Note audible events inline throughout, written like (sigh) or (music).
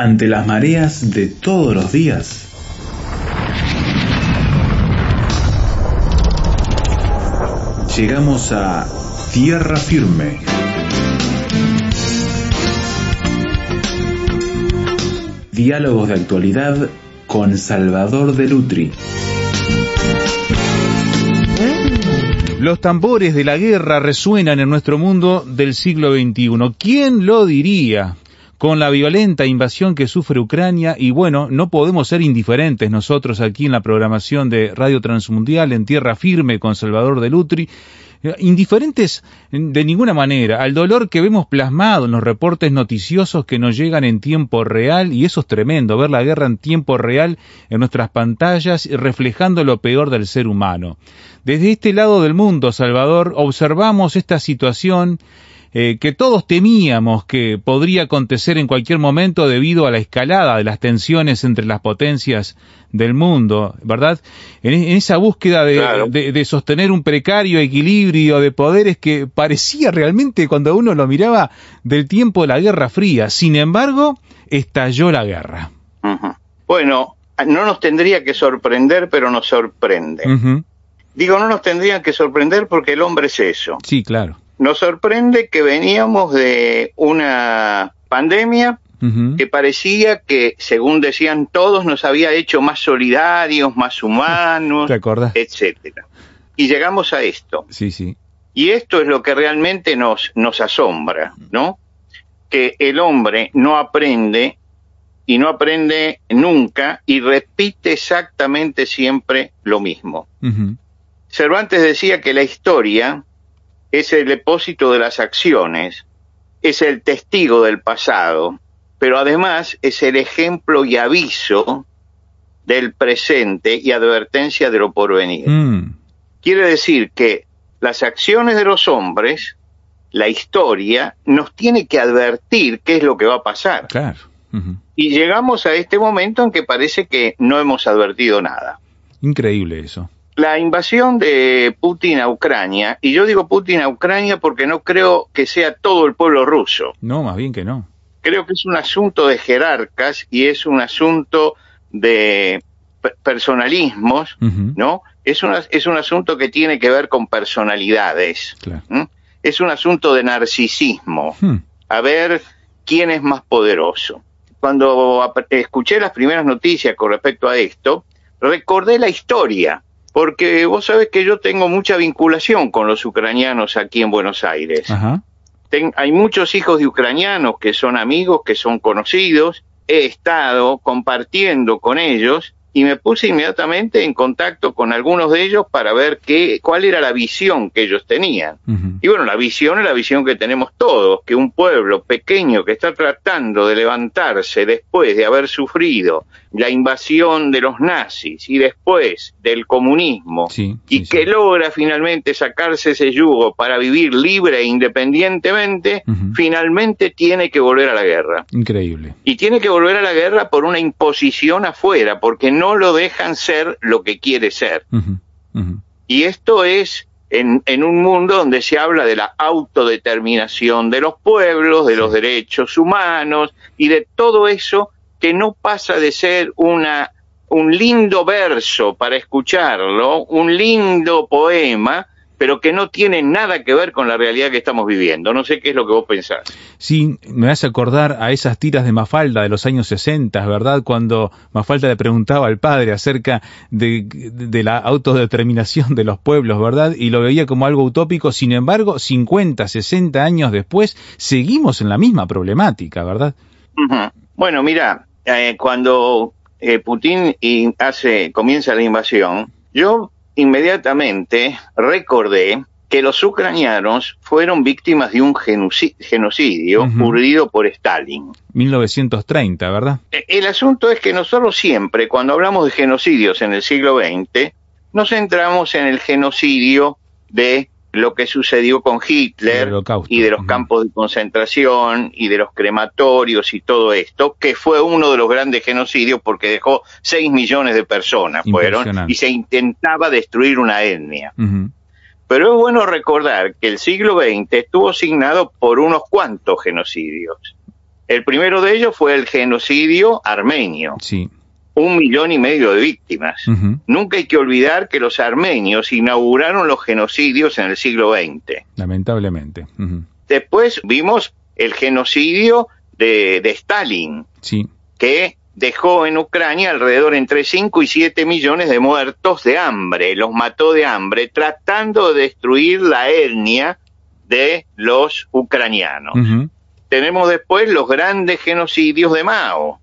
ante las mareas de todos los días. Llegamos a tierra firme. Diálogos de actualidad con Salvador de Lutri. Los tambores de la guerra resuenan en nuestro mundo del siglo XXI. ¿Quién lo diría? Con la violenta invasión que sufre Ucrania y bueno, no podemos ser indiferentes nosotros aquí en la programación de Radio Transmundial en Tierra Firme con Salvador de Lutri eh, indiferentes de ninguna manera al dolor que vemos plasmado en los reportes noticiosos que nos llegan en tiempo real y eso es tremendo, ver la guerra en tiempo real en nuestras pantallas y reflejando lo peor del ser humano. Desde este lado del mundo, Salvador, observamos esta situación eh, que todos temíamos que podría acontecer en cualquier momento debido a la escalada de las tensiones entre las potencias del mundo, ¿verdad? En, esa búsqueda de, sostener un precario equilibrio de poderes que parecía realmente cuando uno lo miraba del tiempo de la Guerra Fría. Sin embargo, estalló la guerra. Bueno, no nos tendría que sorprender, pero nos sorprende. Digo, no nos tendría que sorprender porque el hombre es eso. Sí, claro nos sorprende que veníamos de una pandemia que parecía que, según decían todos, nos había hecho más solidarios, más (laughs) humanos, etcétera. Y llegamos a esto. Sí, sí. Y esto es lo que realmente nos, nos asombra, ¿no? Que el hombre no aprende y no aprende nunca y repite exactamente siempre lo mismo. Cervantes decía que la historia es el depósito de las acciones, es el testigo del pasado, pero además es el ejemplo y aviso del presente y advertencia de lo porvenir. Mm. Quiere decir que las acciones de los hombres, la historia, nos tiene que advertir qué es lo que va a pasar. Y llegamos a este momento en que parece que no hemos advertido nada. Increíble eso la invasión de Putin a Ucrania, y yo digo Putin a Ucrania porque no creo que sea todo el pueblo ruso. No, más bien que no. Creo que es un asunto de jerarcas y es un asunto de personalismos, ¿no? Es, una, es un asunto que tiene que ver con personalidades. Es un asunto de narcisismo. Hmm. A ver quién es más poderoso. Cuando escuché las primeras noticias con respecto a esto, recordé la historia porque vos sabés que yo tengo mucha vinculación con los ucranianos aquí en Buenos Aires. hay muchos hijos de ucranianos que son amigos, que son conocidos, he estado compartiendo con ellos y me puse inmediatamente en contacto con algunos de ellos para ver qué, cuál era la visión que ellos tenían. Y bueno, la visión es la visión que tenemos todos, que un pueblo pequeño que está tratando de levantarse después de haber sufrido la invasión de los nazis y después del comunismo y que logra finalmente sacarse ese yugo para vivir libre e independientemente, finalmente tiene que volver a la guerra. Increíble. Y tiene que volver a la guerra por una imposición afuera, porque no lo dejan ser lo que quiere ser. Y esto es en, en, un mundo donde se habla de la autodeterminación de los pueblos, de los derechos humanos y de todo eso que no pasa de ser una, un lindo verso para escucharlo, un lindo poema, pero que no tiene nada que ver con la realidad que estamos viviendo. No sé qué es lo que vos pensás. Sí, me hace acordar a esas tiras de Mafalda de los años 60, ¿verdad? Cuando Mafalda le preguntaba al padre acerca de, de la autodeterminación de los pueblos, ¿verdad? Y lo veía como algo utópico. Sin embargo, 50, 60 años después, seguimos en la misma problemática, ¿verdad? Bueno, mira, eh, cuando eh, Putin hace, comienza la invasión, yo inmediatamente recordé que los ucranianos fueron víctimas de un genocidio urdido por Stalin. 1930, ¿verdad? E, el asunto es que nosotros siempre, cuando hablamos de genocidios en el siglo XX, nos centramos en el genocidio de lo que sucedió con Hitler y de los campos de concentración y de los crematorios y todo esto, que fue uno de los grandes genocidios porque dejó 6 millones de personas fueron y se intentaba destruir una etnia. Pero es bueno recordar que el siglo XX estuvo signado por unos cuantos genocidios. El primero de ellos fue el genocidio armenio. Sí. Un millón y medio de víctimas. Nunca hay que olvidar que los armenios inauguraron los genocidios en el siglo XX. Lamentablemente. Después vimos el genocidio de, de Stalin, sí. que dejó en Ucrania alrededor entre 5 y 7 millones de muertos de hambre, los mató de hambre, tratando de destruir la etnia de los ucranianos. Tenemos después los grandes genocidios de Mao,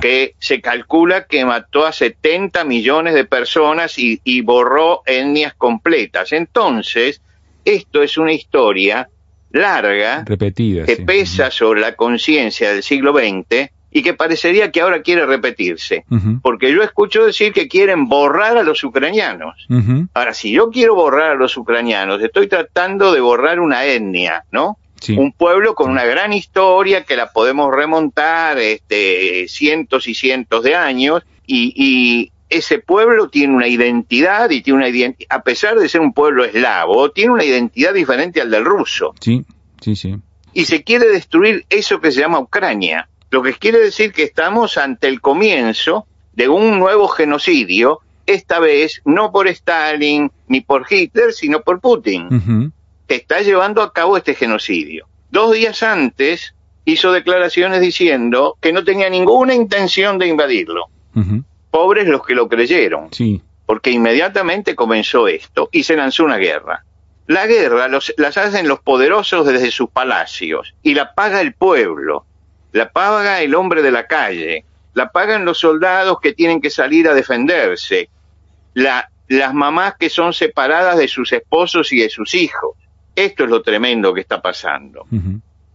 que se calcula que mató a 70 millones de personas y, y borró etnias completas. Entonces, esto es una historia larga, repetida, que pesa sobre la conciencia del siglo XX y que parecería que ahora quiere repetirse. Porque yo escucho decir que quieren borrar a los ucranianos. Ahora, si yo quiero borrar a los ucranianos, estoy tratando de borrar una etnia, ¿no? Un pueblo con una gran historia que la podemos remontar este, cientos y cientos de años y, y ese pueblo tiene una identidad y tiene una a pesar de ser un pueblo eslavo, tiene una identidad diferente al del ruso. Sí, sí, sí. Y se quiere destruir eso que se llama Ucrania. Lo que quiere decir que estamos ante el comienzo de un nuevo genocidio, esta vez no por Stalin ni por Hitler, sino por Putin, está llevando a cabo este genocidio. Dos días antes hizo declaraciones diciendo que no tenía ninguna intención de invadirlo. Pobres los que lo creyeron. Sí. Porque inmediatamente comenzó esto y se lanzó una guerra. La guerra los, las hacen los poderosos desde sus palacios y la paga el pueblo la paga el hombre de la calle, la pagan los soldados que tienen que salir a defenderse, la, las mamás que son separadas de sus esposos y de sus hijos. Esto es lo tremendo que está pasando.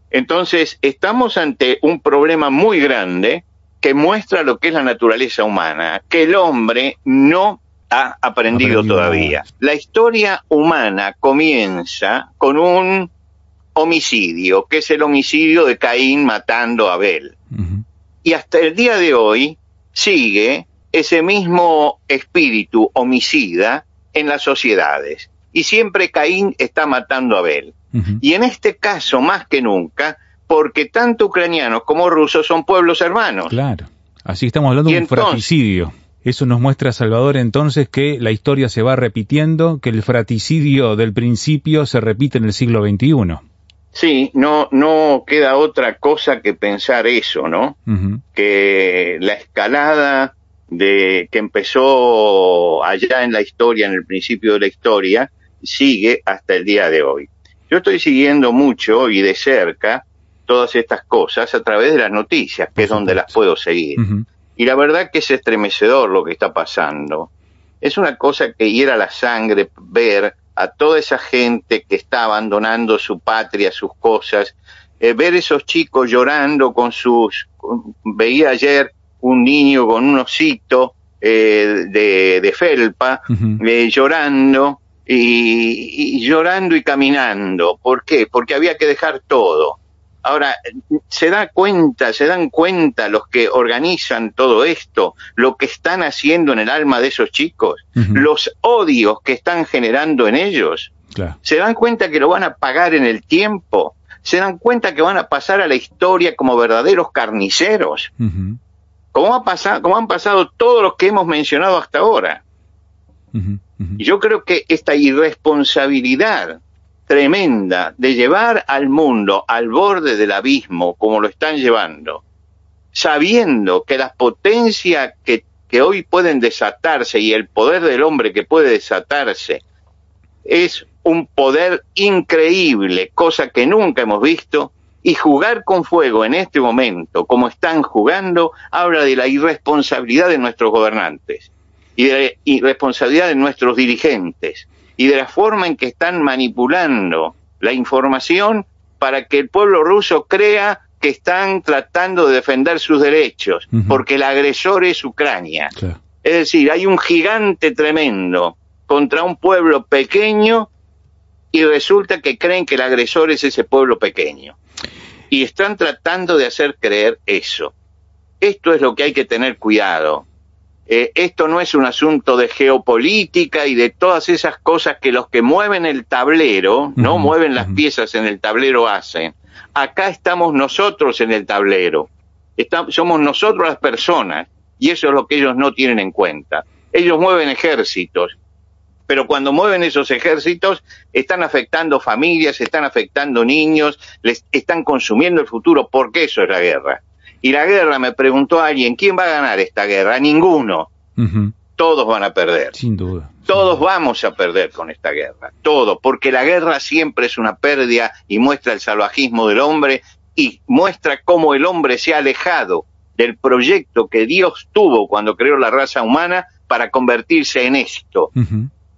Entonces, estamos ante un problema muy grande que muestra lo que es la naturaleza humana, que el hombre no ha aprendido todavía. La historia humana comienza con un homicidio, que es el homicidio de Caín matando a Abel. Y hasta el día de hoy sigue ese mismo espíritu homicida en las sociedades. Y siempre Caín está matando a Abel. Y en este caso, más que nunca, porque tanto ucranianos como rusos son pueblos hermanos. Claro. Así estamos hablando de un fratricidio. Eso nos muestra, Salvador, entonces que la historia se va repitiendo, que el fratricidio del principio se repite en el siglo XXI. Sí, no, no queda otra cosa que pensar eso, ¿no? Que la escalada de que empezó allá en la historia, en el principio de la historia, sigue hasta el día de hoy. Yo estoy siguiendo mucho y de cerca todas estas cosas a través de las noticias, que es donde las puedo seguir. Y la verdad que es estremecedor lo que está pasando. Es una cosa que hiera la sangre ver a toda esa gente que está abandonando su patria, sus cosas, eh, ver esos chicos llorando con sus, veía ayer un niño con un osito eh, de, felpa, eh, llorando y, llorando y caminando. ¿Por qué? Porque había que dejar todo. Ahora, se da cuenta, se dan cuenta los que organizan todo esto, lo que están haciendo en el alma de esos chicos, los odios que están generando en ellos. Se dan cuenta que lo van a pagar en el tiempo. Se dan cuenta que van a pasar a la historia como verdaderos carniceros. como, ha pasado, como han pasado todos los que hemos mencionado hasta ahora. Y yo creo que esta irresponsabilidad tremenda de llevar al mundo al borde del abismo como lo están llevando, sabiendo que las potencias que, que hoy pueden desatarse y el poder del hombre que puede desatarse es un poder increíble, cosa que nunca hemos visto, y jugar con fuego en este momento, como están jugando, habla de la irresponsabilidad de nuestros gobernantes y de la irresponsabilidad de nuestros dirigentes y de la forma en que están manipulando la información para que el pueblo ruso crea que están tratando de defender sus derechos, porque el agresor es Ucrania. Es decir, hay un gigante tremendo contra un pueblo pequeño y resulta que creen que el agresor es ese pueblo pequeño. Y están tratando de hacer creer eso. Esto es lo que hay que tener cuidado. Eh, esto no es un asunto de geopolítica y de todas esas cosas que los que mueven el tablero, no mueven las piezas en el tablero hacen. Acá estamos nosotros en el tablero, somos nosotros las personas y eso es lo que ellos no tienen en cuenta. Ellos mueven ejércitos, pero cuando mueven esos ejércitos están afectando familias, están afectando niños, les están consumiendo el futuro, porque eso es la guerra. Y la guerra, me preguntó alguien, ¿quién va a ganar esta guerra? Ninguno. Todos van a perder. Sin duda. Todos vamos a perder con esta guerra. Todo. Porque la guerra siempre es una pérdida y muestra el salvajismo del hombre y muestra cómo el hombre se ha alejado del proyecto que Dios tuvo cuando creó la raza humana para convertirse en esto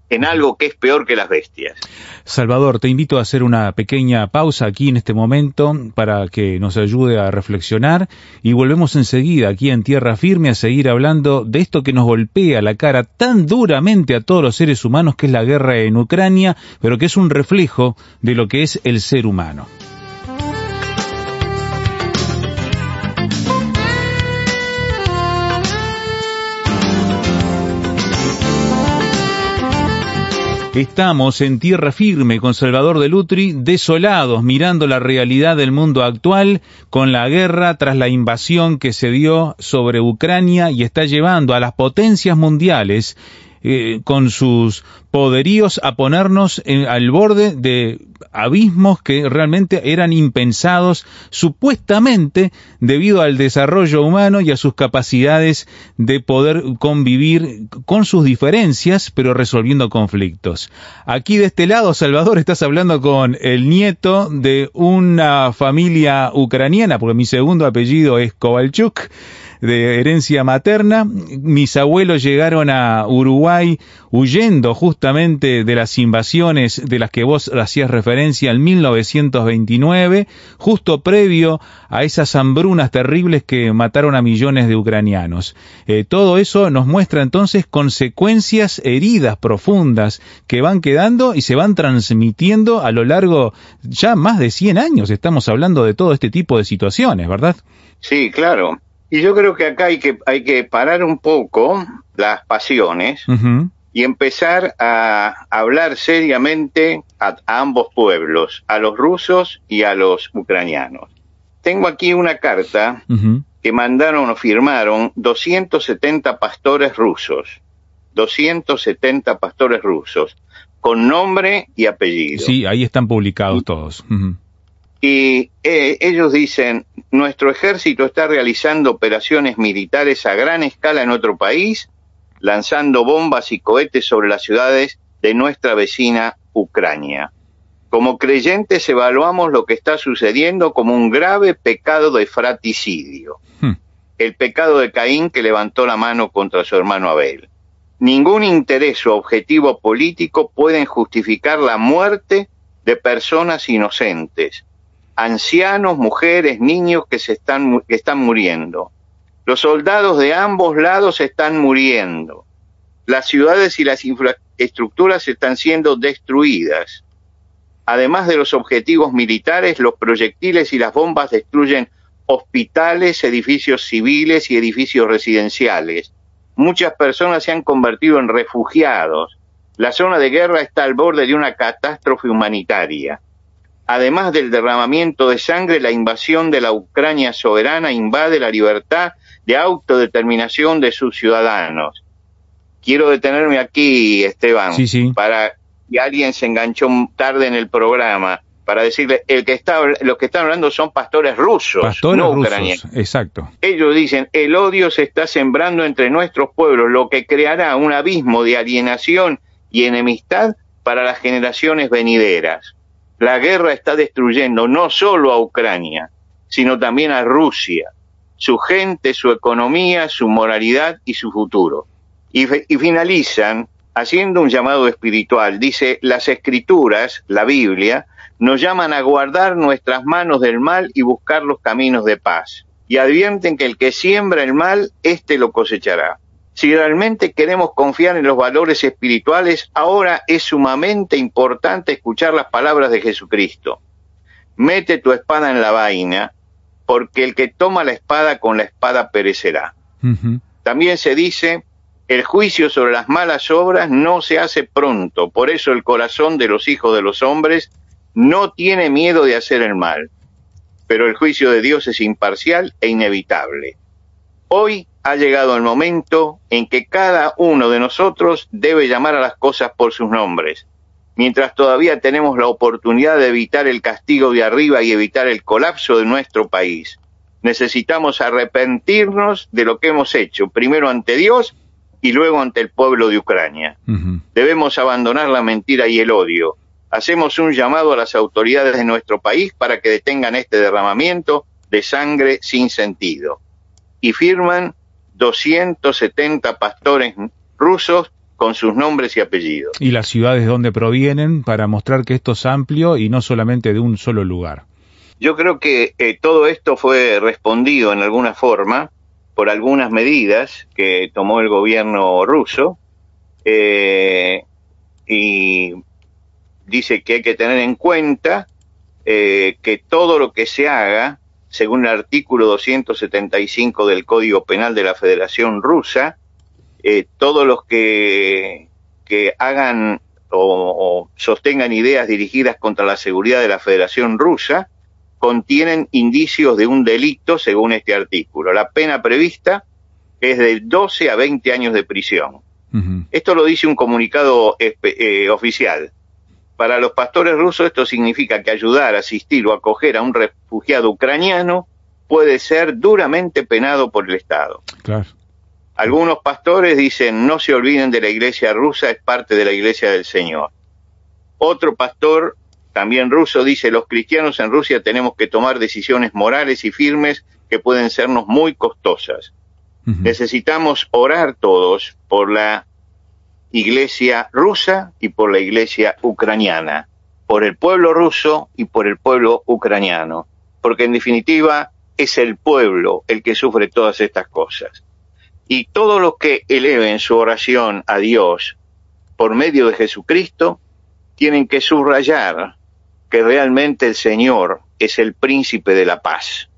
en algo que es peor que las bestias. Salvador, te invito a hacer una pequeña pausa aquí en este momento para que nos ayude a reflexionar y volvemos enseguida aquí en Tierra Firme a seguir hablando de esto que nos golpea la cara tan duramente a todos los seres humanos que es la guerra en Ucrania, pero que es un reflejo de lo que es el ser humano. Estamos en tierra firme con Salvador de Lutri, desolados, mirando la realidad del mundo actual, con la guerra tras la invasión que se dio sobre Ucrania y está llevando a las potencias mundiales eh, con sus poderíos a ponernos al borde de abismos que realmente eran impensados supuestamente debido al desarrollo humano y a sus capacidades de poder convivir con sus diferencias pero resolviendo conflictos. Aquí de este lado, Salvador, estás hablando con el nieto de una familia ucraniana, porque mi segundo apellido es Kovalchuk, de herencia materna. Mis abuelos llegaron a Uruguay huyendo justamente de las invasiones de las que vos hacías referencia en 1929, justo previo a esas hambrunas terribles que mataron a millones de ucranianos. Eh, todo eso nos muestra entonces consecuencias heridas profundas que van quedando y se van transmitiendo a lo largo ya más de 100 años. Estamos hablando de todo este tipo de situaciones, ¿verdad? Sí, claro. Y yo creo que acá hay que, hay que parar un poco las pasiones y empezar a hablar seriamente a, ambos pueblos, a los rusos y a los ucranianos. Tengo aquí una carta que mandaron o firmaron 270 pastores rusos, 270 pastores rusos, con nombre y apellido. Sí, ahí están publicados todos. Y eh, ellos dicen, nuestro ejército está realizando operaciones militares a gran escala en otro país, lanzando bombas y cohetes sobre las ciudades de nuestra vecina Ucrania. Como creyentes evaluamos lo que está sucediendo como un grave pecado de fraticidio, hmm. el pecado de Caín que levantó la mano contra su hermano Abel. Ningún interés o objetivo político pueden justificar la muerte de personas inocentes, ancianos, mujeres, niños que, se están, que están muriendo. Los soldados de ambos lados están muriendo. Las ciudades y las infraestructuras están siendo destruidas. Además de los objetivos militares, los proyectiles y las bombas destruyen hospitales, edificios civiles y edificios residenciales. Muchas personas se han convertido en refugiados. La zona de guerra está al borde de una catástrofe humanitaria. Además del derramamiento de sangre, la invasión de la Ucrania soberana invade la libertad de autodeterminación de sus ciudadanos. Quiero detenerme aquí, Esteban, para que alguien se enganchó tarde en el programa, para decirle, el que está, los que están hablando son pastores rusos, no ucranianos. Exacto. Ellos dicen, el odio se está sembrando entre nuestros pueblos, lo que creará un abismo de alienación y enemistad para las generaciones venideras. La guerra está destruyendo no solo a Ucrania, sino también a Rusia, su gente, su economía, su moralidad y su futuro. Y, finalizan haciendo un llamado espiritual. Dice, las escrituras, la Biblia, nos llaman a guardar nuestras manos del mal y buscar los caminos de paz. Y advierten que el que siembra el mal, éste lo cosechará. Si realmente queremos confiar en los valores espirituales, ahora es sumamente importante escuchar las palabras de Jesucristo. Mete tu espada en la vaina, porque el que toma la espada con la espada perecerá. También se dice, el juicio sobre las malas obras no se hace pronto, por eso el corazón de los hijos de los hombres no tiene miedo de hacer el mal. pero el juicio de Dios es imparcial e inevitable. Hoy ha llegado el momento en que cada uno de nosotros debe llamar a las cosas por sus nombres. Mientras todavía tenemos la oportunidad de evitar el castigo de arriba y evitar el colapso de nuestro país, necesitamos arrepentirnos de lo que hemos hecho, primero ante Dios y luego ante el pueblo de Ucrania. Debemos abandonar la mentira y el odio. Hacemos un llamado a las autoridades de nuestro país para que detengan este derramamiento de sangre sin sentido. Y firman 270 pastores rusos con sus nombres y apellidos. Y las ciudades donde provienen para mostrar que esto es amplio y no solamente de un solo lugar. Yo creo que eh, todo esto fue respondido en alguna forma por algunas medidas que tomó el gobierno ruso eh, y dice que hay que tener en cuenta eh, que todo lo que se haga, según el artículo 275 del Código Penal de la Federación Rusa, eh, todos los que, que hagan o, o sostengan ideas dirigidas contra la seguridad de la Federación Rusa, contienen indicios de un delito según este artículo. La pena prevista es de 12 a 20 años de prisión. Esto lo dice un comunicado eh, oficial. Para los pastores rusos esto significa que ayudar, asistir o acoger a un refugiado ucraniano puede ser duramente penado por el Estado. Algunos pastores dicen no se olviden de la iglesia rusa, es parte de la iglesia del Señor. Otro pastor también ruso dice, los cristianos en Rusia tenemos que tomar decisiones morales y firmes que pueden sernos muy costosas. Necesitamos orar todos por la iglesia rusa y por la iglesia ucraniana, por el pueblo ruso y por el pueblo ucraniano, porque en definitiva es el pueblo el que sufre todas estas cosas. Y todos los que eleven su oración a Dios por medio de Jesucristo tienen que subrayar que realmente el Señor es el príncipe de la paz,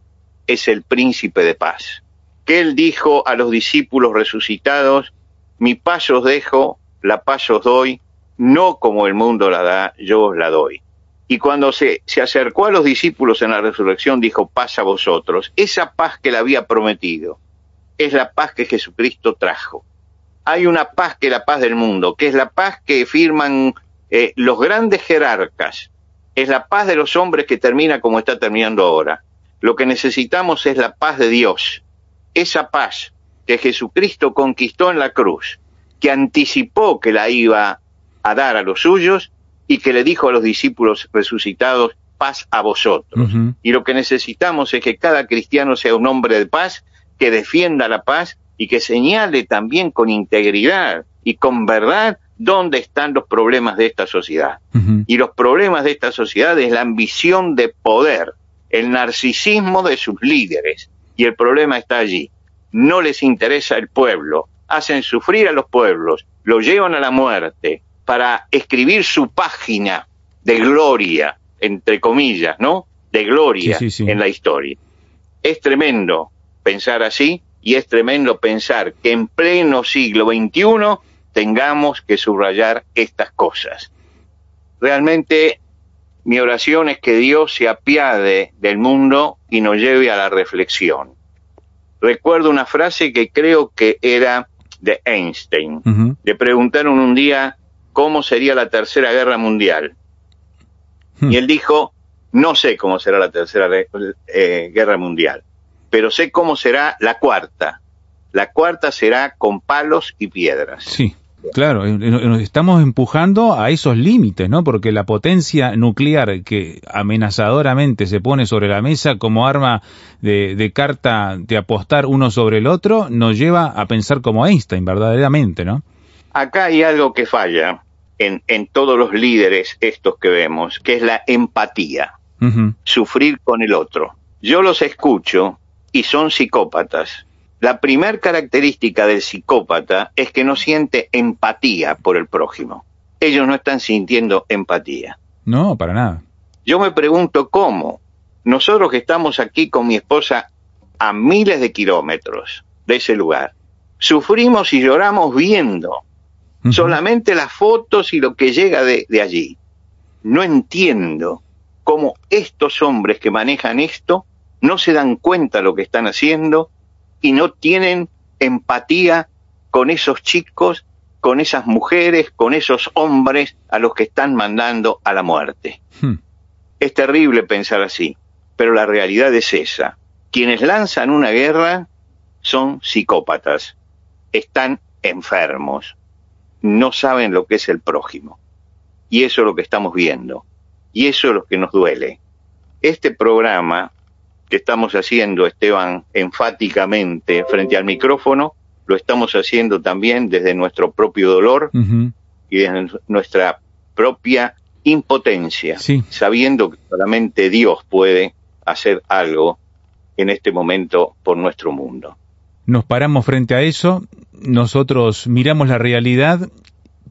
es el príncipe de paz. Que Él dijo a los discípulos resucitados, mi paz os dejo, la paz os doy, no como el mundo la da, yo os la doy. Y cuando se, se acercó a los discípulos en la resurrección, dijo, paz a vosotros. Esa paz que le había prometido es la paz que Jesucristo trajo. Hay una paz que es la paz del mundo, que es la paz que firman eh, los grandes jerarcas, es la paz de los hombres que termina como está terminando ahora. Lo que necesitamos es la paz de Dios, esa paz que Jesucristo conquistó en la cruz, que anticipó que la iba a dar a los suyos y que le dijo a los discípulos resucitados, paz a vosotros. Y lo que necesitamos es que cada cristiano sea un hombre de paz, que defienda la paz y que señale también con integridad y con verdad dónde están los problemas de esta sociedad. Y los problemas de esta sociedad es la ambición de poder, el narcisismo de sus líderes. Y el problema está allí. No les interesa el pueblo, hacen sufrir a los pueblos, lo llevan a la muerte para escribir su página de gloria, entre comillas, ¿no? De gloria en la historia. Es tremendo pensar así y es tremendo pensar que en pleno siglo XXI tengamos que subrayar estas cosas. Realmente mi oración es que Dios se apiade del mundo y nos lleve a la reflexión. Recuerdo una frase que creo que era de Einstein. Le preguntaron un día cómo sería la tercera guerra mundial. Hmm. Y él dijo, no sé cómo será la tercera eh, guerra mundial, pero sé cómo será la cuarta. La cuarta será con palos y piedras. Sí. Claro, nos estamos empujando a esos límites, ¿no? Porque la potencia nuclear que amenazadoramente se pone sobre la mesa como arma de, carta de apostar uno sobre el otro nos lleva a pensar como Einstein, verdaderamente, ¿no? Acá hay algo que falla en, en todos los líderes estos que vemos, que es la empatía, sufrir con el otro. Yo los escucho y son psicópatas la primer característica del psicópata es que no siente empatía por el prójimo. Ellos no están sintiendo empatía. No, para nada. Yo me pregunto cómo. Nosotros que estamos aquí con mi esposa a miles de kilómetros de ese lugar, sufrimos y lloramos viendo solamente las fotos y lo que llega de, de allí. No entiendo cómo estos hombres que manejan esto no se dan cuenta de lo que están haciendo y no tienen empatía con esos chicos, con esas mujeres, con esos hombres a los que están mandando a la muerte. Hmm. Es terrible pensar así, pero la realidad es esa. Quienes lanzan una guerra son psicópatas, están enfermos, no saben lo que es el prójimo. Y eso es lo que estamos viendo. Y eso es lo que nos duele. Este programa que estamos haciendo, Esteban, enfáticamente frente al micrófono, lo estamos haciendo también desde nuestro propio dolor y desde nuestra propia impotencia, sabiendo que solamente Dios puede hacer algo en este momento por nuestro mundo. Nos paramos frente a eso, nosotros miramos la realidad,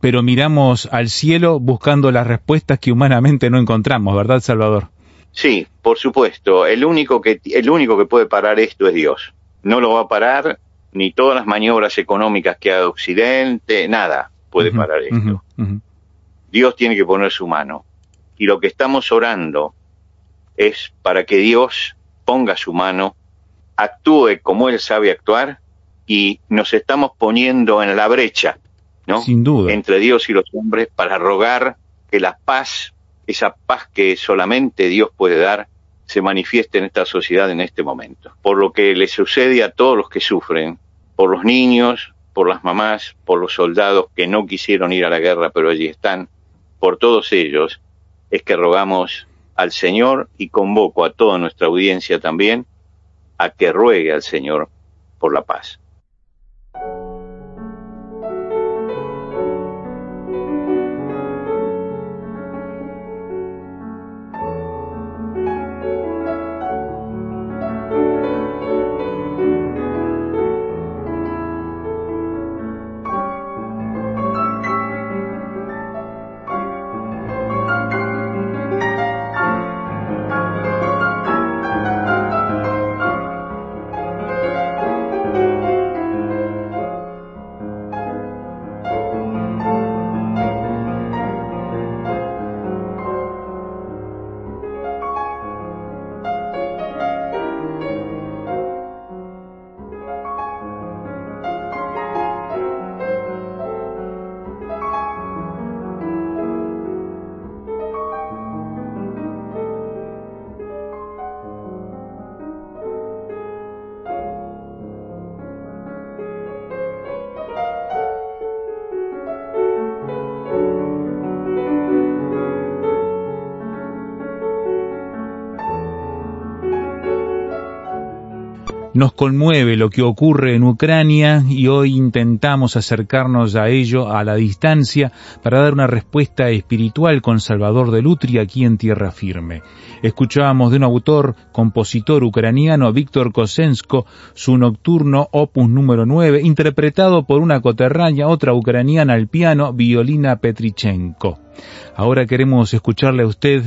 pero miramos al cielo buscando las respuestas que humanamente no encontramos, ¿verdad, Salvador? Sí, por supuesto. El único que el único que puede parar esto es Dios. No lo va a parar ni todas las maniobras económicas que haga Occidente, nada puede parar esto. Dios tiene que poner su mano. Y lo que estamos orando es para que Dios ponga su mano, actúe como Él sabe actuar y nos estamos poniendo en la brecha, ¿no? Sin duda. Entre Dios y los hombres para rogar que la paz esa paz que solamente Dios puede dar se manifieste en esta sociedad en este momento. Por lo que le sucede a todos los que sufren, por los niños, por las mamás, por los soldados que no quisieron ir a la guerra pero allí están, por todos ellos, es que rogamos al Señor y convoco a toda nuestra audiencia también a que ruegue al Señor por la paz. Nos conmueve lo que ocurre en Ucrania y hoy intentamos acercarnos a ello a la distancia para dar una respuesta espiritual con Salvador de Lutri aquí en Tierra Firme. Escuchábamos de un autor, compositor ucraniano, Víctor Kosensko, su nocturno opus número 9, interpretado por una coterránea, otra ucraniana al piano, Violina Petrichenko. Ahora queremos escucharle a usted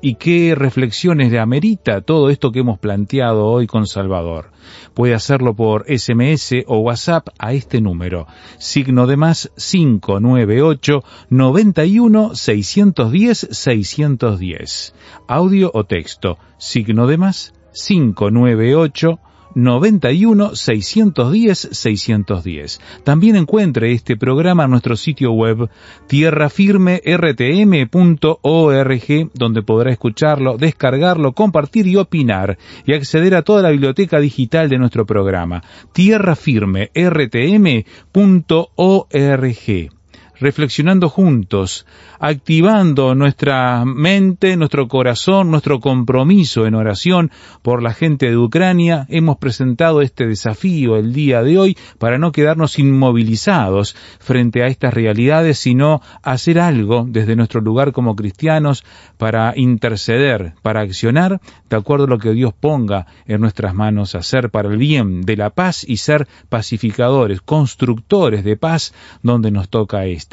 y qué reflexiones le amerita todo esto que hemos planteado hoy con Salvador. Puede hacerlo por SMS o WhatsApp a este número, signo de más 598 91 610 610. Audio o texto, signo de más 598 91 610 610. También encuentre este programa en nuestro sitio web tierrafirmertm.org donde podrá escucharlo, descargarlo, compartir y opinar y acceder a toda la biblioteca digital de nuestro programa tierrafirmertm.org reflexionando juntos, activando nuestra mente, nuestro corazón, nuestro compromiso en oración por la gente de Ucrania, hemos presentado este desafío el día de hoy para no quedarnos inmovilizados frente a estas realidades, sino hacer algo desde nuestro lugar como cristianos para interceder, para accionar de acuerdo a lo que Dios ponga en nuestras manos, hacer para el bien de la paz y ser pacificadores, constructores de paz donde nos toca esto.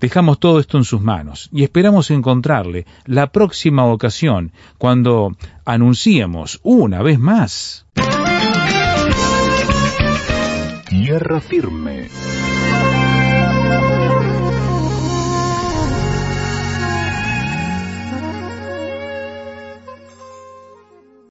Dejamos todo esto en sus manos y esperamos encontrarle la próxima ocasión cuando anunciemos una vez más. Tierra firme.